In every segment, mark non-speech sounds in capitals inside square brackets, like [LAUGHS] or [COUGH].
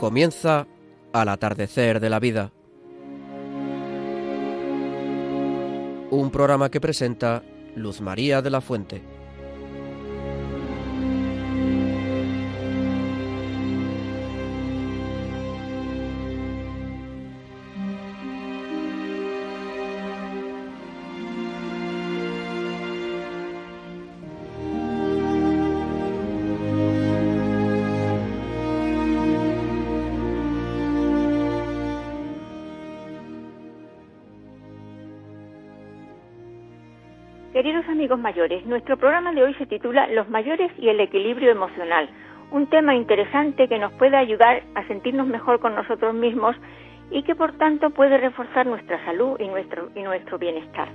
Comienza al atardecer de la vida. Un programa que presenta Luz María de la Fuente. Mayores, nuestro programa de hoy se titula Los mayores y el equilibrio emocional, un tema interesante que nos puede ayudar a sentirnos mejor con nosotros mismos y que por tanto puede reforzar nuestra salud y nuestro, bienestar.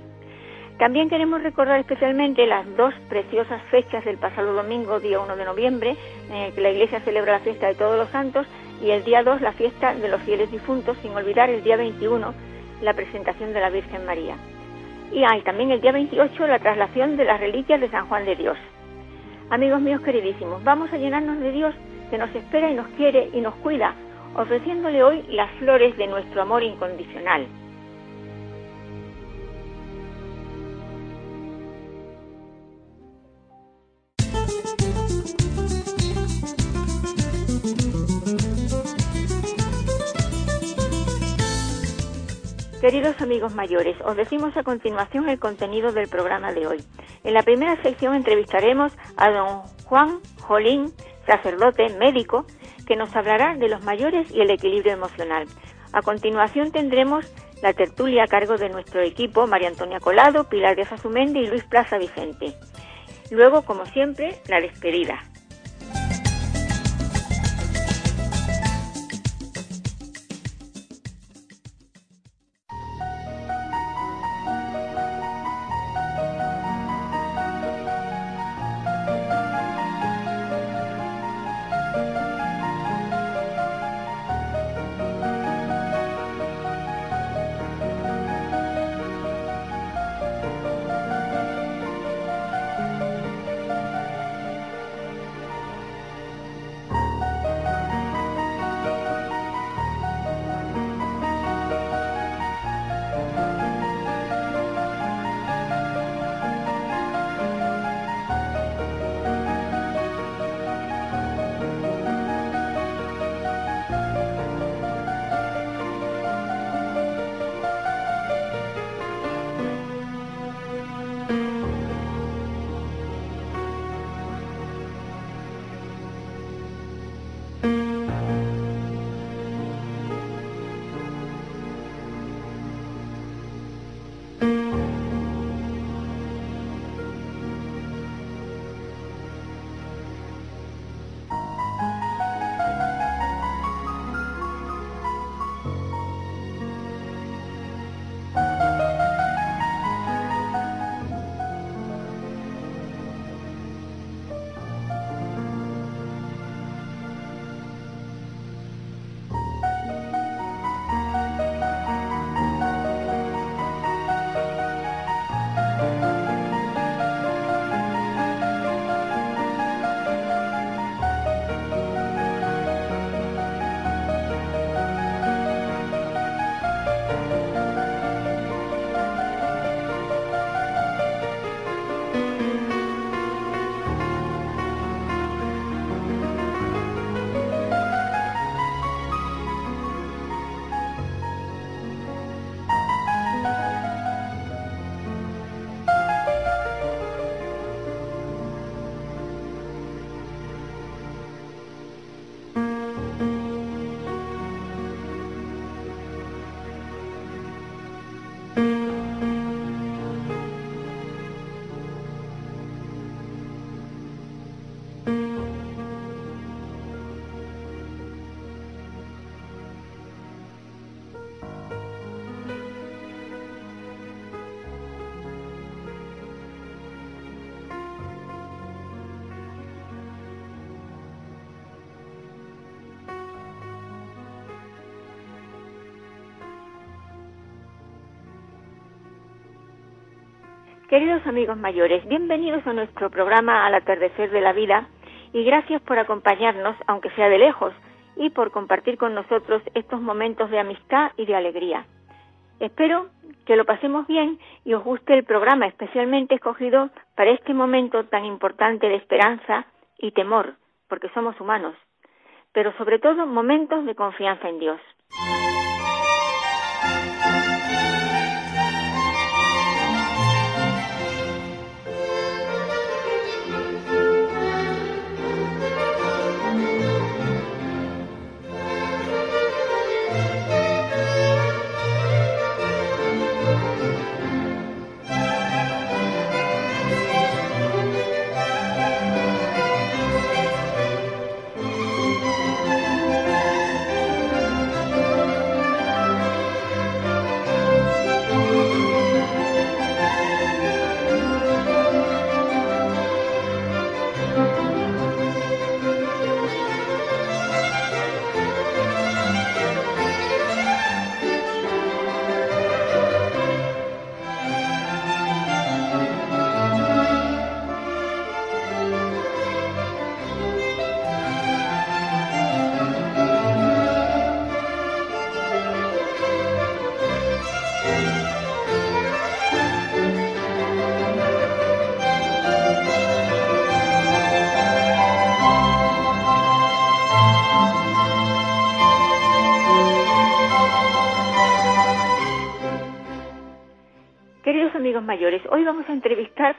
También queremos recordar especialmente las dos preciosas fechas del pasado domingo, día 1 de noviembre, en el que la Iglesia celebra la fiesta de todos los santos, y el día 2 la fiesta de los fieles difuntos, sin olvidar el día 21 la presentación de la Virgen María. Y hay también el día 28 la traslación de las reliquias de San Juan de Dios. Amigos míos queridísimos, vamos a llenarnos de Dios que nos espera y nos quiere y nos cuida, ofreciéndole hoy las flores de nuestro amor incondicional. Queridos amigos mayores, os decimos a continuación el contenido del programa de hoy. En la primera sección entrevistaremos a don Juan Jolín, sacerdote médico, que nos hablará de los mayores y el equilibrio emocional. A continuación tendremos la tertulia a cargo de nuestro equipo, María Antonia Colado, Pilar de Azumendi y Luis Plaza Vicente. Luego, como siempre, la despedida. Queridos amigos mayores, bienvenidos a nuestro programa Al atardecer de la vida y gracias por acompañarnos, aunque sea de lejos, y por compartir con nosotros estos momentos de amistad y de alegría. Espero que lo pasemos bien y os guste el programa especialmente escogido para este momento tan importante de esperanza y temor, porque somos humanos, pero sobre todo momentos de confianza en Dios. Vamos a entrevistar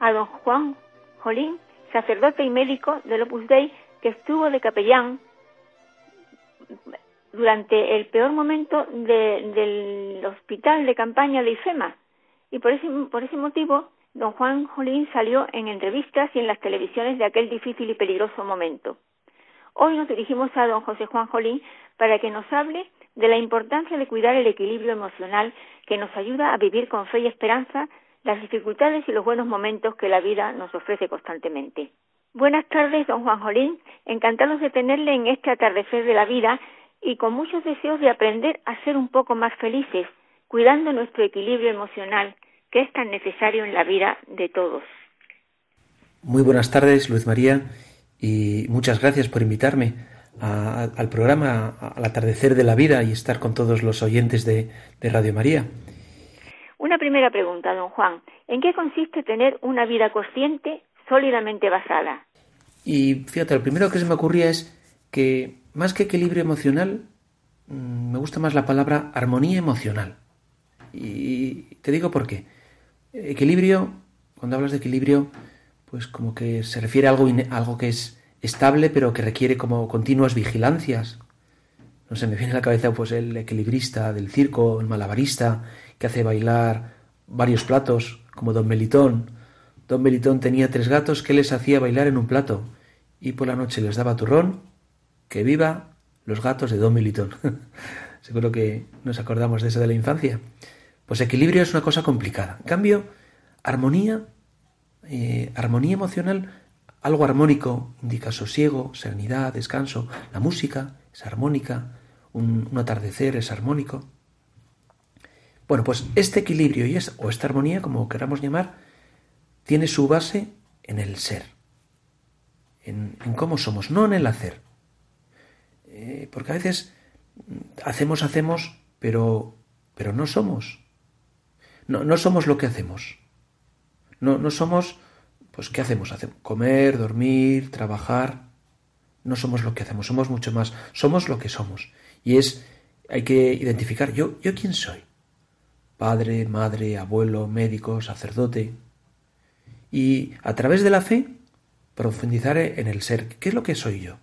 a don Juan Jolín, sacerdote y médico del Opus Dei, que estuvo de capellán durante el peor momento del hospital de campaña de IFEMA. Y por ese, por ese motivo, don Juan Jolín salió en entrevistas y en las televisiones de aquel difícil y peligroso momento. Hoy nos dirigimos a don José Juan Jolín para que nos hable de la importancia de cuidar el equilibrio emocional que nos ayuda a vivir con fe y esperanza las dificultades y los buenos momentos que la vida nos ofrece constantemente. Buenas tardes, don Juan Jolín. Encantados de tenerle en este atardecer de la vida y con muchos deseos de aprender a ser un poco más felices, cuidando nuestro equilibrio emocional, que es tan necesario en la vida de todos. Muy buenas tardes, Luz María, y muchas gracias por invitarme al programa al atardecer de la vida y estar con todos los oyentes de, Radio María. Una primera pregunta, don Juan. ¿En qué consiste tener una vida consciente sólidamente basada? Y fíjate, lo primero que se me ocurría es que más que equilibrio emocional, mm, me gusta más la palabra armonía emocional. Y te digo por qué. Equilibrio, cuando hablas de equilibrio, pues como que se refiere a algo, algo que es estable, pero que requiere como continuas vigilancias. No sé, me viene a la cabeza pues el equilibrista del circo, el malabarista, que hace bailar varios platos, como Don Melitón. Don Melitón tenía tres gatos que les hacía bailar en un plato, y por la noche les daba turrón, que viva los gatos de Don Melitón. [LAUGHS] Seguro que nos acordamos de eso de la infancia. Pues equilibrio es una cosa complicada. En cambio, armonía, eh, armonía emocional algo armónico indica sosiego, serenidad, descanso. La música es armónica, un, atardecer es armónico. Bueno, pues este equilibrio y o esta armonía, como queramos llamar, tiene su base en el ser, en, cómo somos, no en el hacer. Eh, porque a veces hacemos, hacemos, pero, pero no somos. No, no somos lo que hacemos. No, no somos pues ¿qué hacemos? hacemos? Comer, dormir, trabajar. No somos lo que hacemos, somos mucho más. Somos lo que somos. Y es, hay que identificar, yo, yo quién soy. Padre, madre, abuelo, médico, sacerdote. Y a través de la fe, profundizar en el ser. ¿Qué es lo que soy yo?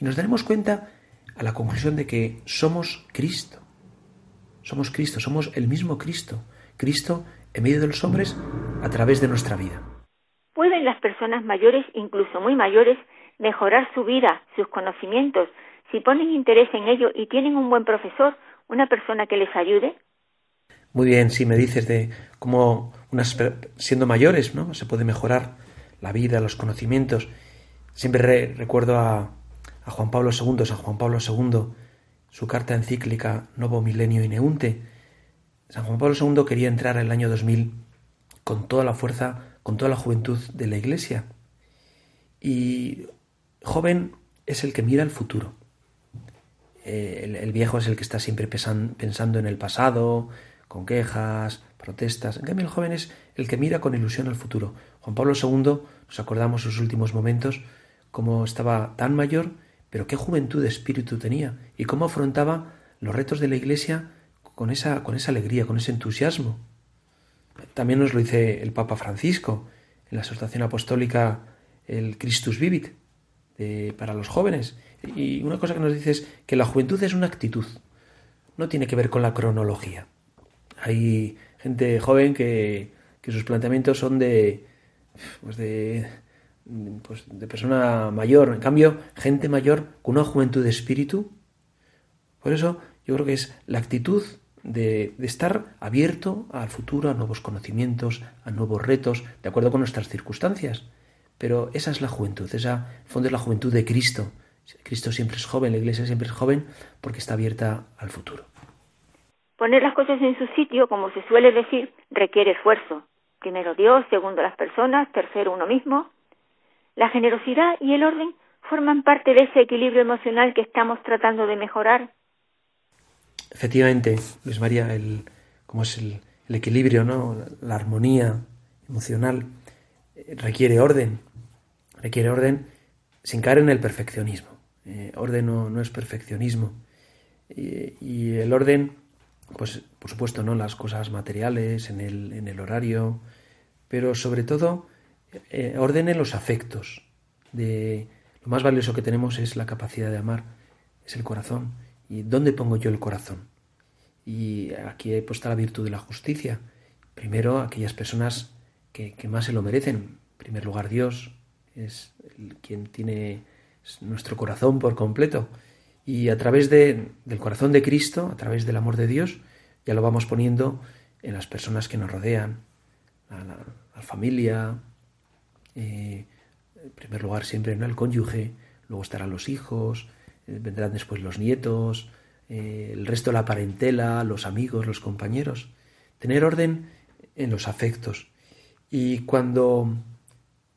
Y nos daremos cuenta a la conclusión de que somos Cristo. Somos Cristo, somos el mismo Cristo. Cristo en medio de los hombres a través de nuestra vida. ¿Pueden las personas mayores, incluso muy mayores, mejorar su vida, sus conocimientos, si ponen interés en ello y tienen un buen profesor, una persona que les ayude? Muy bien, si me dices de cómo unas, siendo mayores, ¿no? Se puede mejorar la vida, los conocimientos. Siempre recuerdo a, a, Juan Pablo II, San Juan Pablo II, su carta encíclica Novo Milenio Ineunte. San Juan Pablo II quería entrar en el año 2000 con toda la fuerza, con toda la juventud de la Iglesia. Y joven es el que mira el futuro. Eh, el, viejo es el que está siempre pensando en el pasado, con quejas, protestas. En cambio, el joven es el que mira con ilusión al futuro. Juan Pablo II, nos acordamos sus últimos momentos, cómo estaba tan mayor, pero qué juventud de espíritu tenía y cómo afrontaba los retos de la Iglesia con esa, con esa alegría, con ese entusiasmo. También nos lo dice el Papa Francisco en la exhortación apostólica el Christus Vivit para los jóvenes. Y una cosa que nos dice es que la juventud es una actitud, no tiene que ver con la cronología. Hay gente joven que, que sus planteamientos son de, pues de, pues de persona mayor. En cambio, gente mayor con una juventud de espíritu. Por eso yo creo que es la actitud de, de, estar abierto al futuro, a nuevos conocimientos, a nuevos retos, de acuerdo con nuestras circunstancias. Pero esa es la juventud, esa, en fondo, es la juventud de Cristo. Cristo siempre es joven, la Iglesia siempre es joven porque está abierta al futuro. Poner las cosas en su sitio, como se suele decir, requiere esfuerzo. Primero Dios, segundo las personas, tercero uno mismo. La generosidad y el orden forman parte de ese equilibrio emocional que estamos tratando de mejorar. Efectivamente, Luis María, el, como es el, equilibrio, ¿no? la armonía emocional, eh, requiere orden, requiere orden sin caer en el perfeccionismo. Eh, orden no, es perfeccionismo. Y, el orden, pues por supuesto, ¿no? Las cosas materiales, en el, en el horario, pero sobre todo eh, orden en los afectos. De, lo más valioso que tenemos es la capacidad de amar, es el corazón. ¿Y dónde pongo yo el corazón? Y aquí he puesto la virtud de la justicia. Primero, aquellas personas que, que más se lo merecen. En primer lugar, Dios es quien tiene nuestro corazón por completo. Y a través de, del corazón de Cristo, a través del amor de Dios, ya lo vamos poniendo en las personas que nos rodean, a la, familia, eh, en primer lugar siempre en el cónyuge, luego estarán los hijos, eh, vendrán después los nietos, eh, el resto de la parentela, los amigos, los compañeros. Tener orden en los afectos. Y cuando,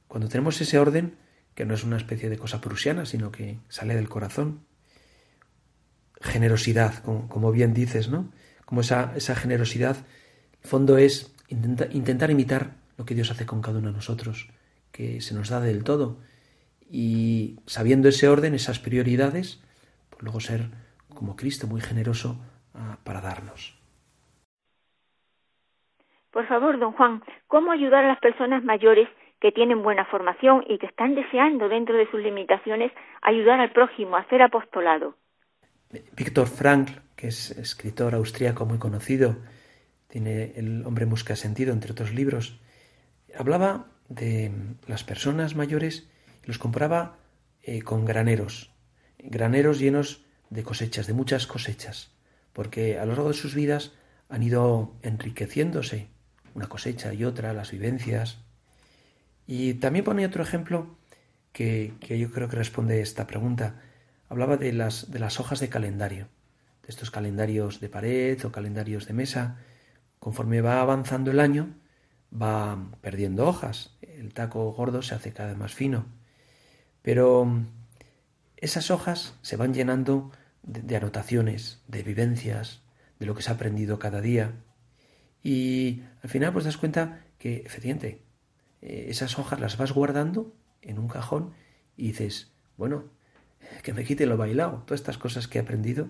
cuando tenemos ese orden, que no es una especie de cosa prusiana, sino que sale del corazón. Generosidad, como, bien dices, ¿no? Como esa, esa generosidad, el fondo es intentar imitar lo que Dios hace con cada uno de nosotros, que se nos da del todo. Y sabiendo ese orden, esas prioridades, pues luego ser como Cristo, muy generoso ah, para darnos. Por favor, don Juan, ¿cómo ayudar a las personas mayores que tienen buena formación y que están deseando, dentro de sus limitaciones, ayudar al prójimo, a hacer apostolado. Víctor Frankl, que es escritor austríaco muy conocido, tiene El hombre busca sentido, entre otros libros, hablaba de las personas mayores y los comparaba eh, con graneros, graneros llenos de cosechas, de muchas cosechas, porque a lo largo de sus vidas han ido enriqueciéndose, una cosecha y otra, las vivencias, y también ponía otro ejemplo que, yo creo que responde a esta pregunta. Hablaba de las, de las hojas de calendario, de estos calendarios de pared o calendarios de mesa. Conforme va avanzando el año, va perdiendo hojas. El taco gordo se hace cada vez más fino. Pero esas hojas se van llenando de, de, anotaciones, de vivencias, de lo que se ha aprendido cada día. Y al final pues das cuenta que efectivamente eh, esas hojas las vas guardando en un cajón y dices, bueno, que me quite lo bailado, todas estas cosas que he aprendido.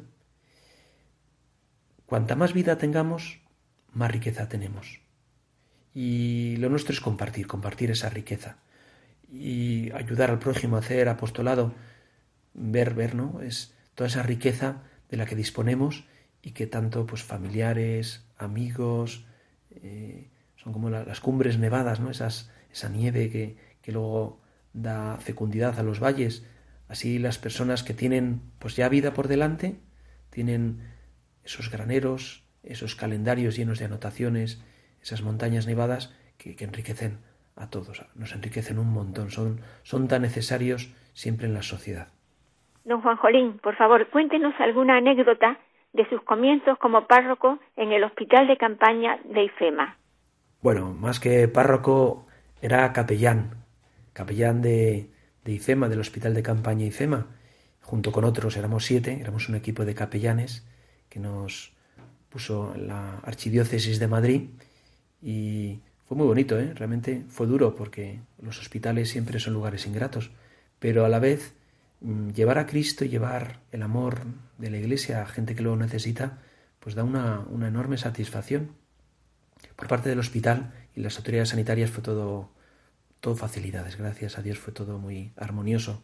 Cuanta más vida tengamos, más riqueza tenemos. Y lo nuestro es compartir, compartir esa riqueza. Y ayudar al prójimo a hacer apostolado, ver, ver, ¿no? Es toda esa riqueza de la que disponemos y que tanto pues familiares, amigos, eh, son como las cumbres nevadas, ¿no? Esas, esa nieve que, que luego da fecundidad a los valles. Así las personas que tienen pues ya vida por delante, tienen esos graneros, esos calendarios llenos de anotaciones, esas montañas nevadas que, que enriquecen a todos, nos enriquecen un montón, son, son tan necesarios siempre en la sociedad. Don Juan Jolín, por favor, cuéntenos alguna anécdota de sus comienzos como párroco en el hospital de campaña de IFEMA. Bueno, más que párroco, era capellán, capellán de, de IFEMA, del Hospital de Campaña IFEMA. junto con otros, éramos siete, éramos un equipo de capellanes que nos puso la Archidiócesis de Madrid y fue muy bonito, ¿eh? realmente fue duro porque los hospitales siempre son lugares ingratos, pero a la vez mm, llevar a Cristo llevar el amor de la Iglesia a gente que lo necesita, pues da una, una enorme satisfacción. Por parte del hospital y las autoridades sanitarias fue todo, todo facilidades, gracias a Dios fue todo muy armonioso.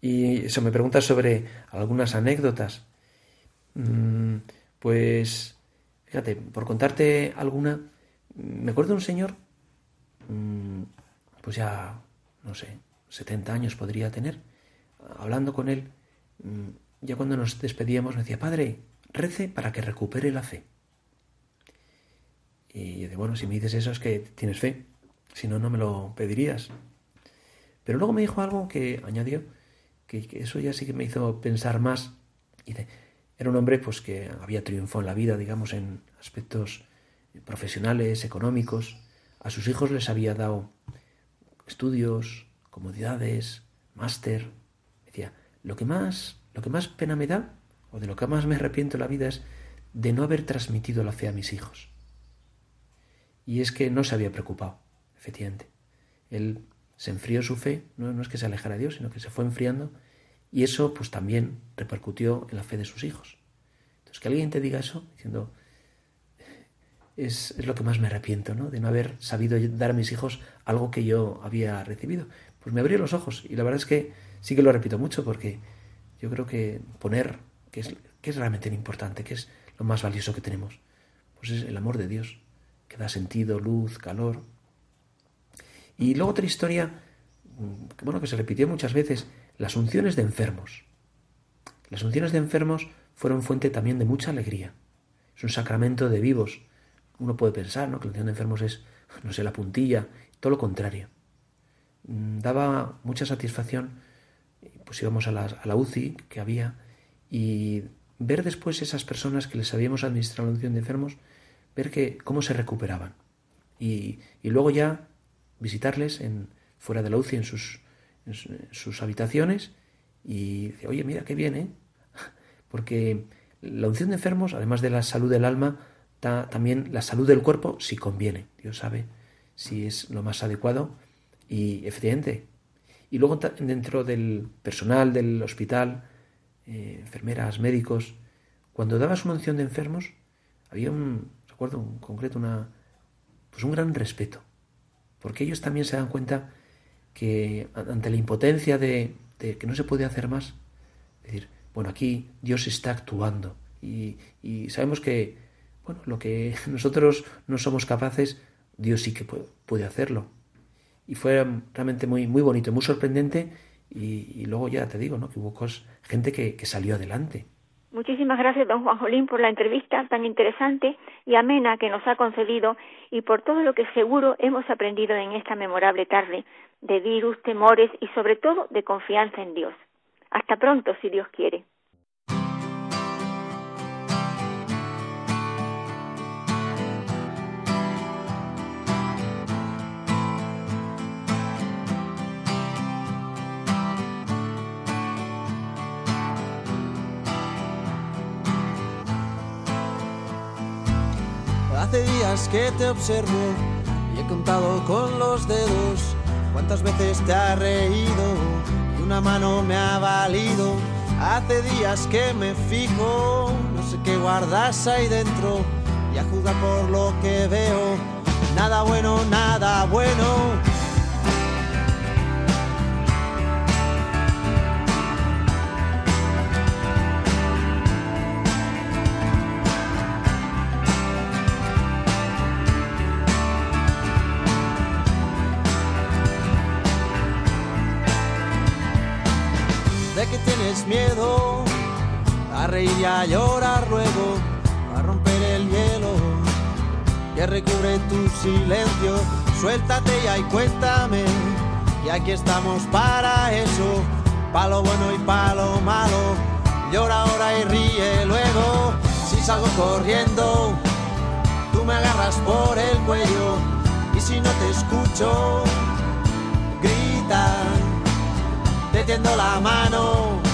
Y eso me pregunta sobre algunas anécdotas. Mm, pues, fíjate, por contarte alguna, me acuerdo de un señor, mm, pues ya, no sé, 70 años podría tener, hablando con él, mm, ya cuando nos despedíamos me decía, Padre, rece para que recupere la fe. Y yo de bueno, si me dices eso es que tienes fe, si no, no me lo pedirías. Pero luego me dijo algo que añadió, que, eso ya sí que me hizo pensar más. Era un hombre pues que había triunfado en la vida, digamos, en aspectos profesionales, económicos. A sus hijos les había dado estudios, comodidades, máster. Decía, lo que más, lo que más pena me da, o de lo que más me arrepiento en la vida es de no haber transmitido la fe a mis hijos. Y es que no se había preocupado, efectivamente. Él se enfrió su fe, no, es que se alejara de Dios, sino que se fue enfriando y eso pues también repercutió en la fe de sus hijos. Entonces que alguien te diga eso, diciendo, es, es, lo que más me arrepiento, ¿no? De no haber sabido dar a mis hijos algo que yo había recibido. Pues me abrió los ojos y la verdad es que sí que lo repito mucho porque yo creo que poner, que es, que es realmente importante, que es lo más valioso que tenemos, pues es el amor de Dios, que da sentido, luz, calor. Y luego otra historia, mm, bueno, que se repitió muchas veces, las unciones de enfermos. Las unciones de enfermos fueron fuente también de mucha alegría. Es un sacramento de vivos. Uno puede pensar ¿no? que la unción de enfermos es, no sé, la puntilla, todo lo contrario. Mm, daba mucha satisfacción, pues íbamos a la, a la UCI que había y ver después esas personas que les habíamos administrado la unción de enfermos, ver que cómo se recuperaban. Y, y luego ya visitarles en, fuera de la UCI en sus, sus habitaciones y dice, oye, mira qué bien, ¿eh? [LAUGHS] Porque la unción de enfermos, además de la salud del alma, da también la salud del cuerpo si conviene. Dios sabe si es lo más adecuado y efectivamente. Y luego dentro del personal del hospital, eh, enfermeras, médicos, cuando dabas una unción de enfermos, había un, recuerdo en concreto, una, pues un gran respeto, porque ellos también se dan cuenta que ante la impotencia de, que no se puede hacer más, decir, bueno, aquí Dios está actuando y, sabemos que, bueno, lo que [LAUGHS] nosotros no somos capaces, Dios sí que puede, hacerlo. Y fue realmente muy, muy bonito, muy sorprendente y, luego ya te digo, ¿no? Que hubo gente que, que salió adelante. Muchísimas gracias, don Juan Jolín, por la entrevista tan interesante y amena que nos ha concedido y por todo lo que seguro hemos aprendido en esta memorable tarde de virus, temores y sobre todo de confianza en Dios. Hasta pronto, si Dios quiere. Hace días que te observo y he contado con los dedos cuántas veces te ha reído y una mano me ha valido. Hace días que me fijo, no sé qué guardas ahí dentro y a juzgar por lo que veo, nada bueno, nada bueno. A reír y a llorar luego, a romper el hielo que recubre tu silencio. Suéltate ya y cuéntame, y aquí estamos para eso, para lo bueno y para lo malo. Llora ahora y ríe luego, si salgo corriendo, tú me agarras por el cuello, y si no te escucho, grita, te tiendo la mano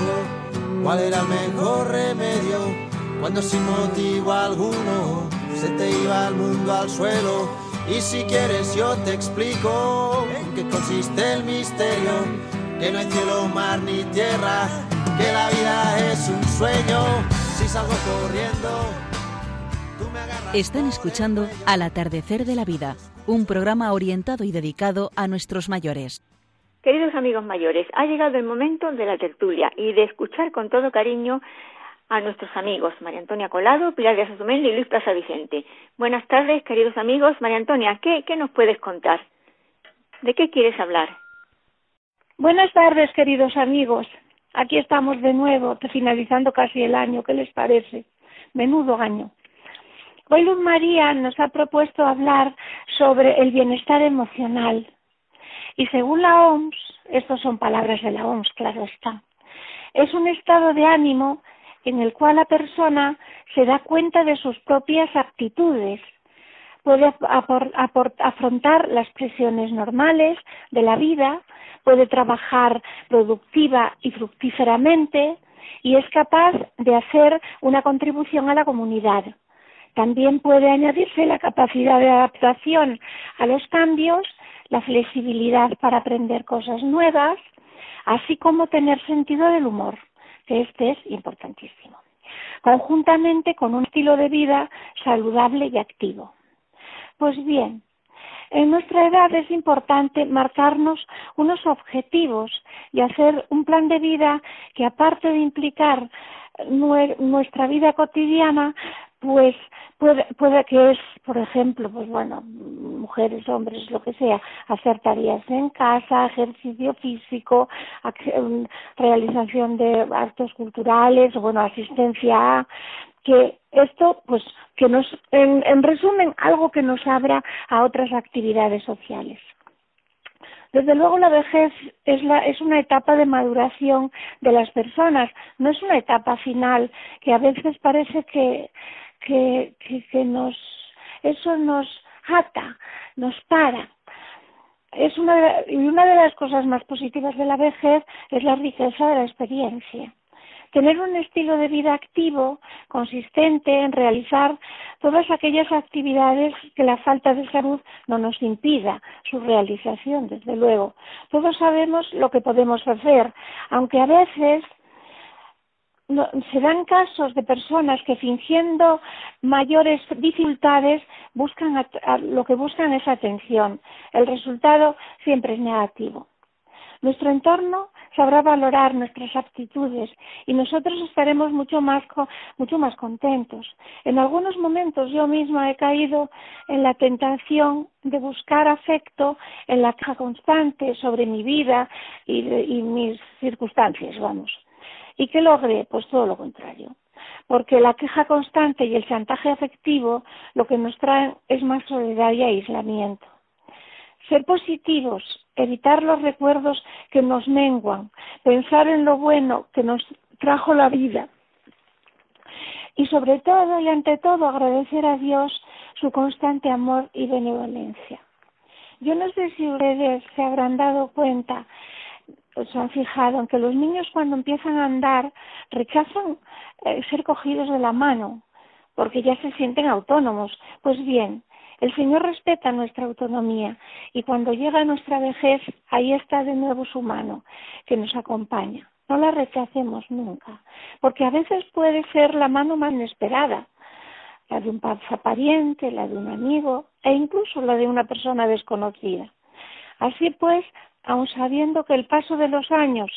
cuál era el mejor remedio cuando sin motivo alguno se te iba el mundo al suelo. Y si quieres yo te explico en qué consiste el misterio, que no hay cielo, mar ni tierra, que la vida es un sueño. Si salgo corriendo, tú me agarras. Están escuchando Al atardecer de la vida, un programa orientado y dedicado a nuestros mayores. Queridos amigos mayores, ha llegado el momento de la tertulia y de escuchar con todo cariño a nuestros amigos María Antonia Colado, Pilar de Azumel y Luis Plaza Vicente. Buenas tardes, queridos amigos. María Antonia, ¿qué, ¿qué nos puedes contar? ¿De qué quieres hablar? Buenas tardes, queridos amigos. Aquí estamos de nuevo, finalizando casi el año. ¿Qué les parece? Menudo año. Hoy Luz María nos ha propuesto hablar sobre el bienestar emocional y según la OMS, estas son palabras de la OMS, claro está, es un estado de ánimo en el cual la persona se da cuenta de sus propias aptitudes, puede afrontar las presiones normales de la vida, puede trabajar productiva y fructíferamente y es capaz de hacer una contribución a la comunidad. También puede añadirse la capacidad de adaptación a los cambios la flexibilidad para aprender cosas nuevas, así como tener sentido del humor, que este es importantísimo, conjuntamente con un estilo de vida saludable y activo. Pues bien, en nuestra edad es importante marcarnos unos objetivos y hacer un plan de vida que aparte de implicar nuestra vida cotidiana, pues puede, puede que es, por ejemplo, pues bueno, mujeres, hombres, lo que sea, hacer tareas en casa, ejercicio físico, mm, realización de actos culturales, bueno, asistencia que esto, pues, que nos, en, en resumen, algo que nos abra a otras actividades sociales. Desde luego la vejez es, la, es una etapa de maduración de las personas, no es una etapa final que a veces parece que, que, que, nos, eso nos ata, nos para. Es una y una de las cosas más positivas de la vejez es la riqueza de la experiencia. Tener un estilo de vida activo, consistente en realizar todas aquellas actividades que la falta de salud no nos impida su realización, desde luego. Todos sabemos lo que podemos hacer, aunque a veces se dan casos de personas que fingiendo mayores dificultades buscan lo que buscan es atención. El resultado siempre es negativo. Nuestro entorno sabrá valorar nuestras aptitudes y nosotros estaremos mucho más mucho más contentos. En algunos momentos yo misma he caído en la tentación de buscar afecto en la queja constante sobre mi vida y mis circunstancias, vamos. ¿Y qué logré? Pues todo lo contrario. Porque la queja constante y el chantaje afectivo lo que nos traen es más soledad y aislamiento. Ser positivos, evitar los recuerdos que nos menguan, pensar en lo bueno que nos trajo la vida. Y sobre todo y ante todo agradecer a Dios su constante amor y benevolencia. Yo no sé si ustedes se habrán dado cuenta se han fijado en que los niños cuando empiezan a andar rechazan eh, ser cogidos de la mano porque ya se sienten autónomos. Pues bien, el Señor respeta nuestra autonomía y cuando llega nuestra vejez, ahí está de nuevo su mano que nos acompaña. No la rechacemos nunca, porque a veces puede ser la mano más inesperada, la de un pariente, la de un amigo e incluso la de una persona desconocida. Así pues, aun sabiendo que el paso de los años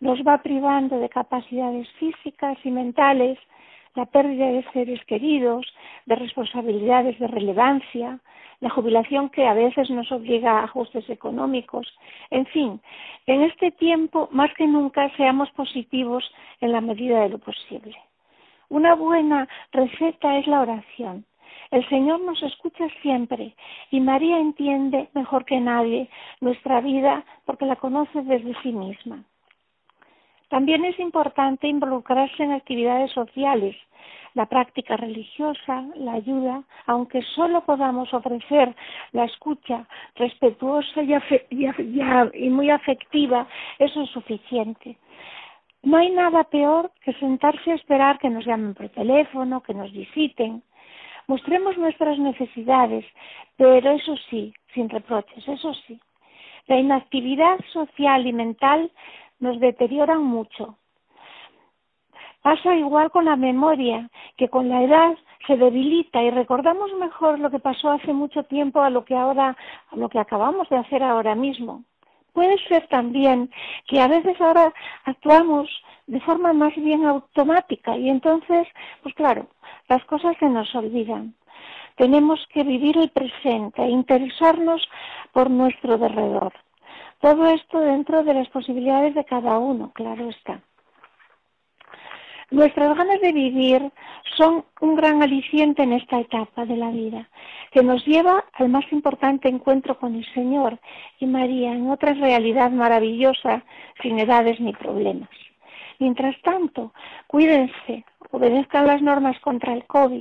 nos va privando de capacidades físicas y mentales, la pérdida de seres queridos, de responsabilidades de relevancia, la jubilación que a veces nos obliga a ajustes económicos. En fin, en este tiempo, más que nunca, seamos positivos en la medida de lo posible. Una buena receta es la oración. El Señor nos escucha siempre y María entiende mejor que nadie nuestra vida porque la conoce desde sí misma. También es importante involucrarse en actividades sociales, la práctica religiosa, la ayuda, aunque solo podamos ofrecer la escucha respetuosa y, muy afectiva, eso es suficiente. No hay nada peor que sentarse a esperar que nos llamen por teléfono, que nos visiten. Mostremos nuestras necesidades, pero eso sí, sin reproches, eso sí. La inactividad social y mental nos deterioran mucho. Pasa igual con la memoria, que con la edad se debilita y recordamos mejor lo que pasó hace mucho tiempo a lo que ahora, a lo que acabamos de hacer ahora mismo. Puede ser también que a veces ahora actuamos de forma más bien automática y entonces, pues claro, las cosas se nos olvidan. Tenemos que vivir el presente e interesarnos por nuestro derredor. Todo esto dentro de las posibilidades de cada uno, claro está. Nuestras ganas de vivir son un gran aliciente en esta etapa de la vida, que nos lleva al más importante encuentro con el Señor y María en otra realidad maravillosa, sin edades ni problemas. Mientras tanto, cuídense, obedezcan las normas contra el COVID,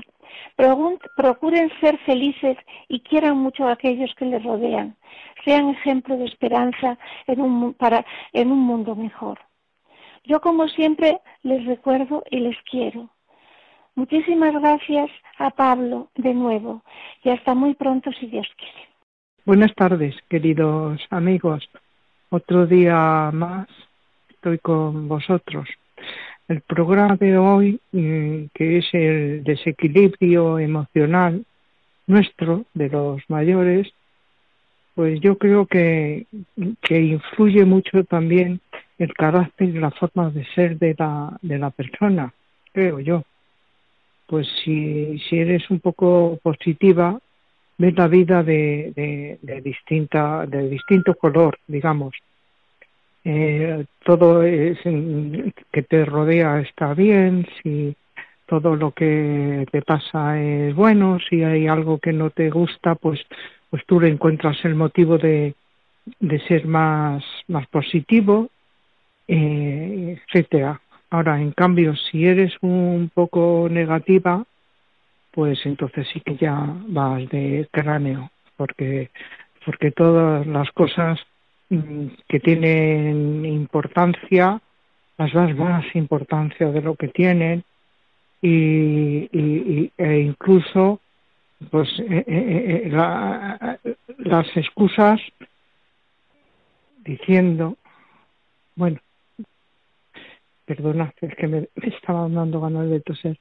procuren ser felices y quieran mucho a aquellos que les rodean. Sean ejemplo de esperanza en un, en un mundo mejor. Yo, como siempre, les recuerdo y les quiero. Muchísimas gracias a Pablo de nuevo y hasta muy pronto si Dios quiere. Buenas tardes, queridos amigos. Otro día más estoy con vosotros. El programa de hoy, mm, que es el desequilibrio emocional nuestro, de los mayores, pues yo creo que, que influye mucho también el carácter y la forma de ser de la, de la persona, creo yo. Pues si, si eres un poco positiva, ves la vida de, de, de distinta, de distinto color, digamos eh, todo es, que te rodea está bien, si todo lo que te pasa es bueno, si hay algo que no te gusta, pues, pues tú le encuentras el motivo de, de ser más, más positivo, eh, etcétera. Ahora, en cambio, si eres un poco negativa, pues entonces sí que ya vas de cráneo, porque, porque todas las cosas Mm, que tienen importancia, las más más importancia de lo que tienen y, e incluso pues eh, eh, eh, las excusas diciendo bueno perdona es que me, me estaba dando ganas de toser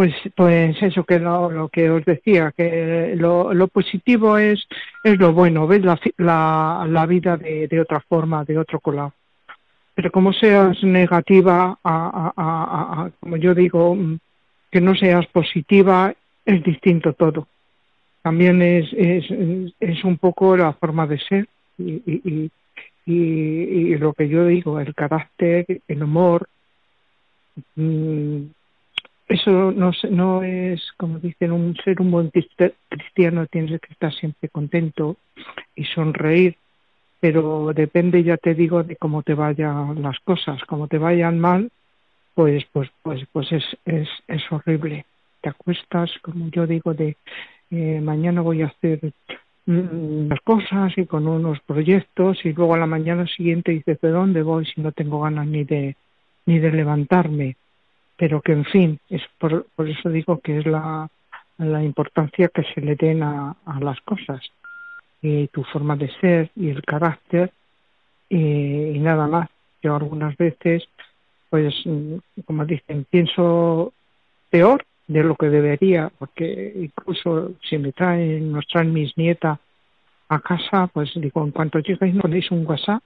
pues, pues eso que lo, lo que os decía, que lo, lo, positivo es, es lo bueno, ves la, la, la vida de, de, otra forma, de otro color. Pero como seas negativa, a, a, como yo digo, que no seas positiva, es distinto todo. También es, es, es un poco la forma de ser y, y, y, lo que yo digo, el carácter, el humor, mmm, eso no, no es, como dicen, un ser un buen cristiano tienes que estar siempre contento y sonreír, pero depende, ya te digo, de cómo te vayan las cosas. Como te vayan mal, pues, pues, pues, pues es, es, es horrible. Te acuestas, como yo digo, de eh, mañana voy a hacer mm, las cosas y con unos proyectos y luego a la mañana siguiente dices de dónde voy si no tengo ganas ni de ni de levantarme pero que en fin, es por, por eso digo que es la, la importancia que se le den a, a las cosas, y tu forma de ser y el carácter y, y nada más. Yo algunas veces, pues, como dicen, pienso peor de lo que debería, porque incluso si me traen, nos traen mis nietas a casa, pues digo, en cuanto llegáis no ponéis un WhatsApp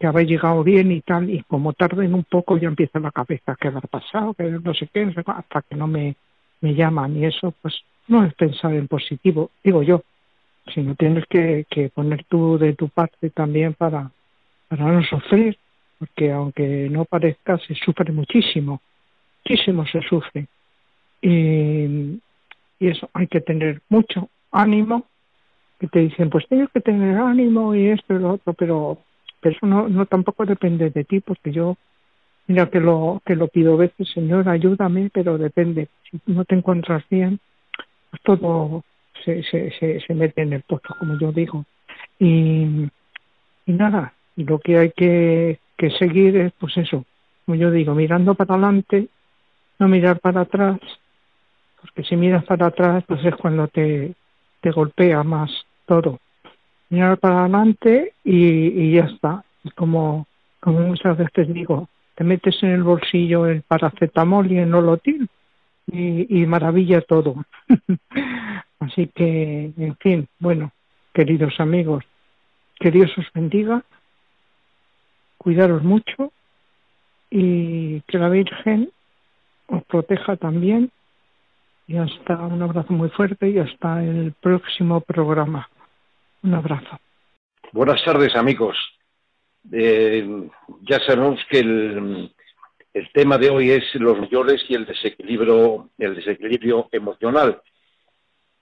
que habéis llegado bien y tal, y como tarden un poco ya empieza la cabeza, que haber pasado, que no sé qué, hasta que no me, me llaman y eso, pues no es pensar en positivo, digo yo, sino tienes que, que poner tú de tu parte también para, para no sufrir, porque aunque no parezca, se sufre muchísimo, muchísimo se sufre. Y, eso, hay que tener mucho ánimo, que te dicen, pues tienes que tener ánimo y esto y lo otro, pero, pero eso no, no tampoco depende de ti, porque yo, mira que lo, que lo pido veces, Señor, ayúdame, pero depende. Si no te encuentras bien, pues todo se, se, se, se mete en el pozo, como yo digo. Y, y nada, lo que hay que, que seguir es, pues eso, como yo digo, mirando para adelante, no mirar para atrás, porque si miras para atrás, pues es cuando te, te golpea más todo. Mirar para adelante y, y ya está. Y como, como muchas veces digo, te metes en el bolsillo el paracetamol y el olotil y, y maravilla todo. [LAUGHS] Así que, en fin, bueno, queridos amigos, que Dios os bendiga, cuidaros mucho y que la Virgen os proteja también y hasta un abrazo muy fuerte y hasta el próximo programa. Un abrazo. Buenas tardes, amigos. Eh, ya sabemos que el, el, tema de hoy es los mayores y el desequilibrio, el desequilibrio emocional.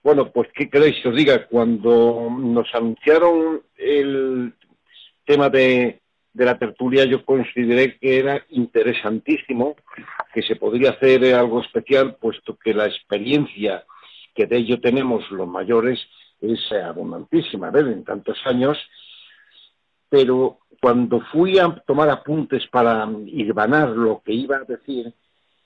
Bueno, pues qué queréis que os diga, cuando nos anunciaron el tema de de la tertulia yo consideré que era interesantísimo, que se podría hacer algo especial, puesto que la experiencia que de ello tenemos los mayores es abundantísima, ver, en tantos años, pero cuando fui a tomar apuntes para irvanar lo que iba a decir,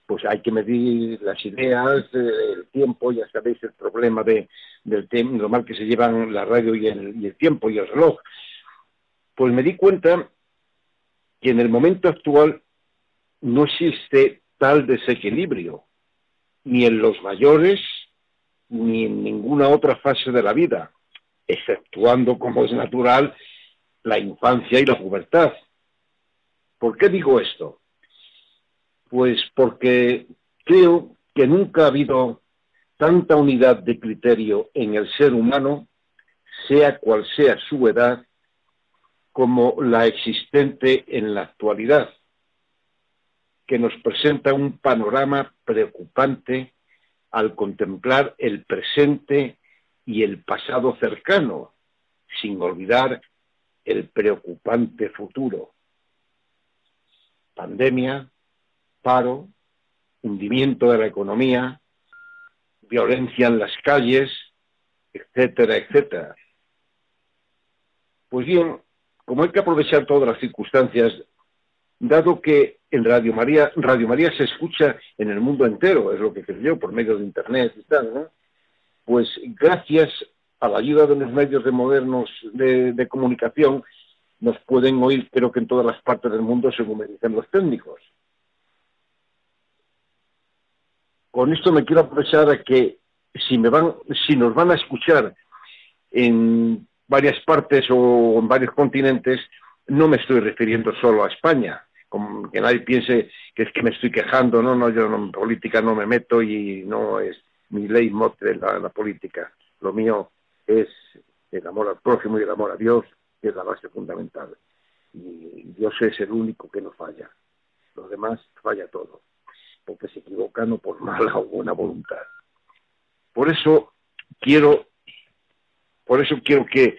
pues hay que medir las ideas, el tiempo, ya sabéis el problema de, del tema, lo mal que se llevan la radio y el, y el tiempo y el reloj. Pues me di cuenta que en el momento actual no existe tal desequilibrio, ni en los mayores, ni en ninguna otra fase de la vida, exceptuando, como es natural, la infancia y la pubertad. ¿Por qué digo esto? Pues porque creo que nunca ha habido tanta unidad de criterio en el ser humano, sea cual sea su edad, como la existente en la actualidad, que nos presenta un panorama preocupante al contemplar el presente y el pasado cercano, sin olvidar el preocupante futuro. Pandemia, paro, hundimiento de la economía, violencia en las calles, etcétera, etcétera. Pues bien, como hay que aprovechar todas las circunstancias, dado que en Radio María, Radio María se escucha en el mundo entero, es lo que creo por medio de Internet y tal. Pues gracias a la ayuda de los medios de modernos de, de comunicación, nos pueden oír, creo que en todas las partes del mundo, según me dicen los técnicos. Con esto me quiero aprovechar a que si me van, si nos van a escuchar en varias partes o en varios continentes, no me estoy refiriendo solo a España, que nadie piense que es que me estoy quejando, no, no, yo en política no me meto y no es mi ley la, la política. Lo mío es el amor al prójimo y el amor a Dios, que es la base fundamental. Y Dios es el único que no falla. Los demás falla todo, porque se equivocan o por [LAUGHS] mala o buena voluntad. Por eso quiero por eso quiero que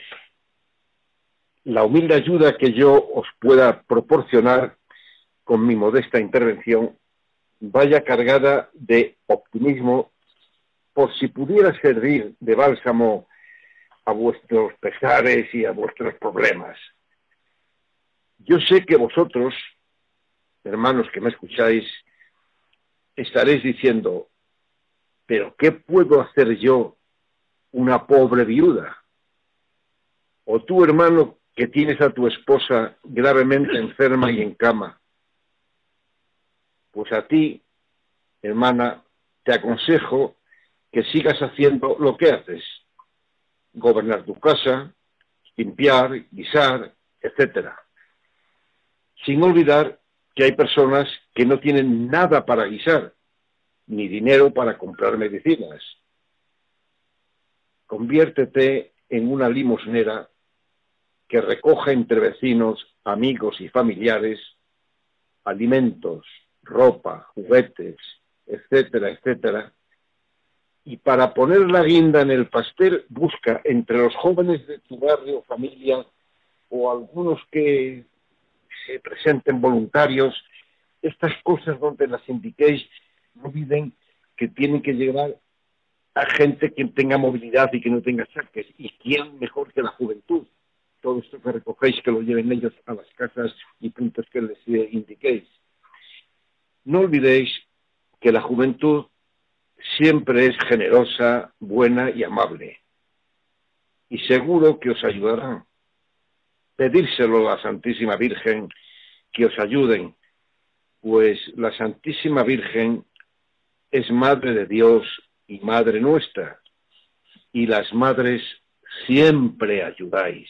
la humilde ayuda que yo os pueda proporcionar con mi modesta intervención vaya cargada de optimismo por si pudiera servir de bálsamo a vuestros pesares y a vuestros problemas. Yo sé que vosotros, hermanos que me escucháis, estaréis diciendo, pero ¿qué puedo hacer yo una pobre viuda. O tú, hermano, que tienes a tu esposa gravemente enferma y en cama. Pues a ti, hermana, te aconsejo que sigas haciendo lo que haces. Gobernar tu casa, limpiar, guisar, etcétera. Sin olvidar que hay personas que no tienen nada para guisar, ni dinero para comprar medicinas conviértete en una limosnera que recoja entre vecinos, amigos y familiares alimentos, ropa, juguetes, etcétera, etcétera, y para poner la guinda en el pastel busca entre los jóvenes de tu barrio, familia o algunos que se presenten voluntarios, estas cosas donde las indiquéis, no olviden que tienen que llevar a gente que tenga movilidad y que no tenga saques. ¿Y quién mejor que la juventud? Todo esto que recogéis, que lo lleven ellos a las casas y puntos que les indiquéis. No olvidéis que la juventud siempre es generosa, buena y amable. Y seguro que os ayudarán. Pedírselo a la Santísima Virgen que os ayuden, pues la Santísima Virgen es Madre de Dios y Madre nuestra, y las madres siempre ayudáis.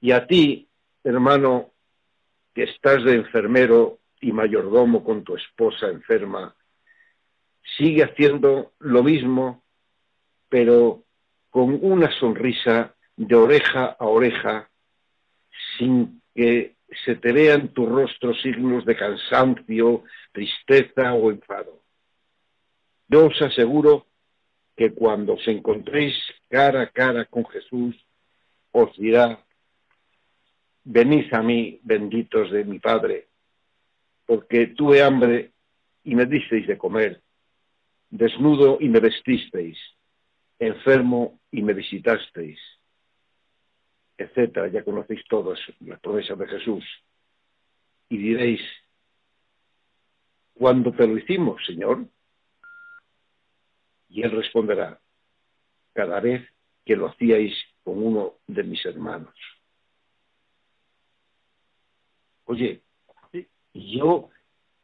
Y a ti, hermano, que estás de enfermero y mayordomo con tu esposa enferma, sigue haciendo lo mismo, pero con una sonrisa de oreja a oreja, sin que se te vean tu rostro signos de cansancio, tristeza o enfado. Yo os aseguro que cuando os encontréis cara a cara con Jesús, os dirá, venid a mí, benditos de mi Padre, porque tuve hambre y me disteis de comer, desnudo y me vestisteis, enfermo y me visitasteis, etcétera. Ya conocéis todas las promesas de Jesús. Y diréis, ¿cuándo te lo hicimos, Señor? Y él responderá, cada vez que lo hacíais con uno de mis hermanos. Oye, yo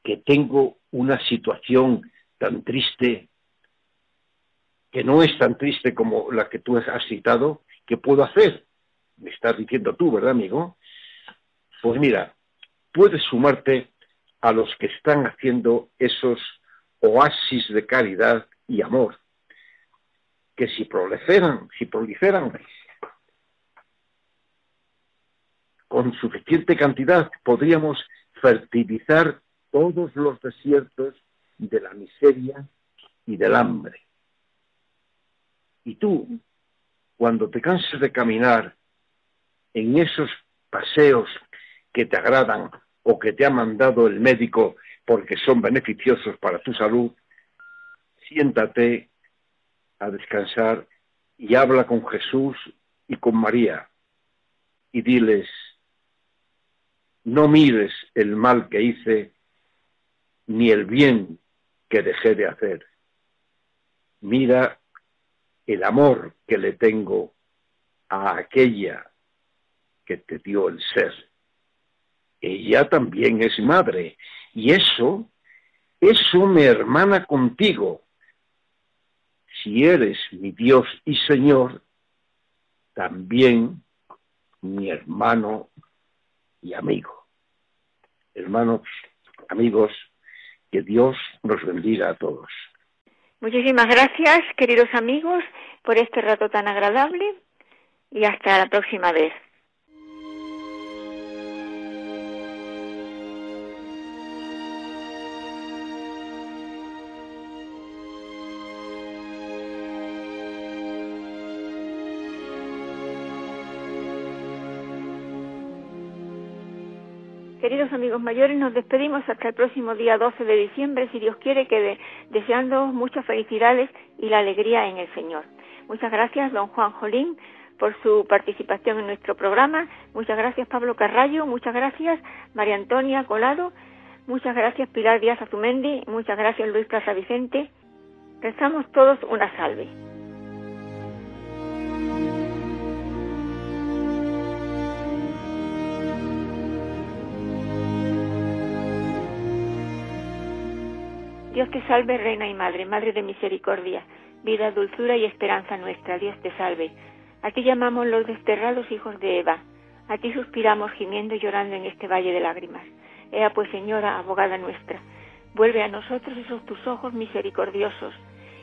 que tengo una situación tan triste, que no es tan triste como la que tú has citado, ¿qué puedo hacer? Me estás diciendo tú, ¿verdad, amigo? Pues mira, puedes sumarte a los que están haciendo esos oasis de caridad y amor, que si proliferan, si proliferan con suficiente cantidad, podríamos fertilizar todos los desiertos de la miseria y del hambre. Y tú, cuando te canses de caminar en esos paseos que te agradan o que te ha mandado el médico porque son beneficiosos para tu salud, siéntate a descansar y habla con Jesús y con María y diles, no mires el mal que hice, ni el bien que dejé de hacer. Mira el amor que le tengo a aquella que te dio el ser. Ella también es madre, y eso, eso me hermana contigo. Si eres mi Dios y Señor, también mi hermano y amigo. Hermanos, amigos, que Dios nos bendiga a todos. Muchísimas gracias, queridos amigos, por este rato tan agradable y hasta la próxima vez. Queridos amigos mayores, nos despedimos hasta el próximo día 12 de diciembre, si Dios quiere, que deseando muchas felicidades y la alegría en el Señor. Muchas gracias, don Juan Jolín, por su participación en nuestro programa. Muchas gracias, Pablo Carrallo. Muchas gracias, María Antonia Colado. Muchas gracias, Pilar Díaz Azumendi. Muchas gracias, Luis Plaza Vicente. Rezamos todos una salve. Dios te salve, Reina y Madre, Madre de Misericordia, vida, dulzura y esperanza nuestra. Dios te salve. A ti llamamos los desterrados hijos de Eva. A ti suspiramos gimiendo y llorando en este valle de lágrimas. Ea pues, Señora, abogada nuestra, vuelve a nosotros esos tus ojos misericordiosos,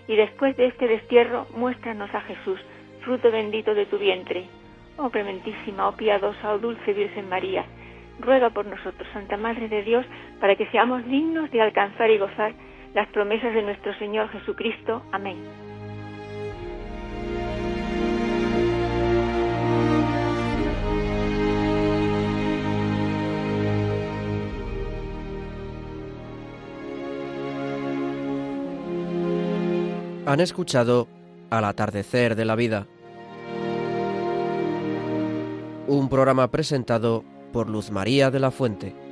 y después de este destierro muéstranos a Jesús, fruto bendito de tu vientre. Oh clementísima, oh piadosa, oh dulce Virgen María, ruega por nosotros, Santa Madre de Dios, para que seamos dignos de alcanzar y gozar las promesas de nuestro Señor Jesucristo. Amén. Han escuchado Al atardecer de la vida, un programa presentado por Luz María de la Fuente.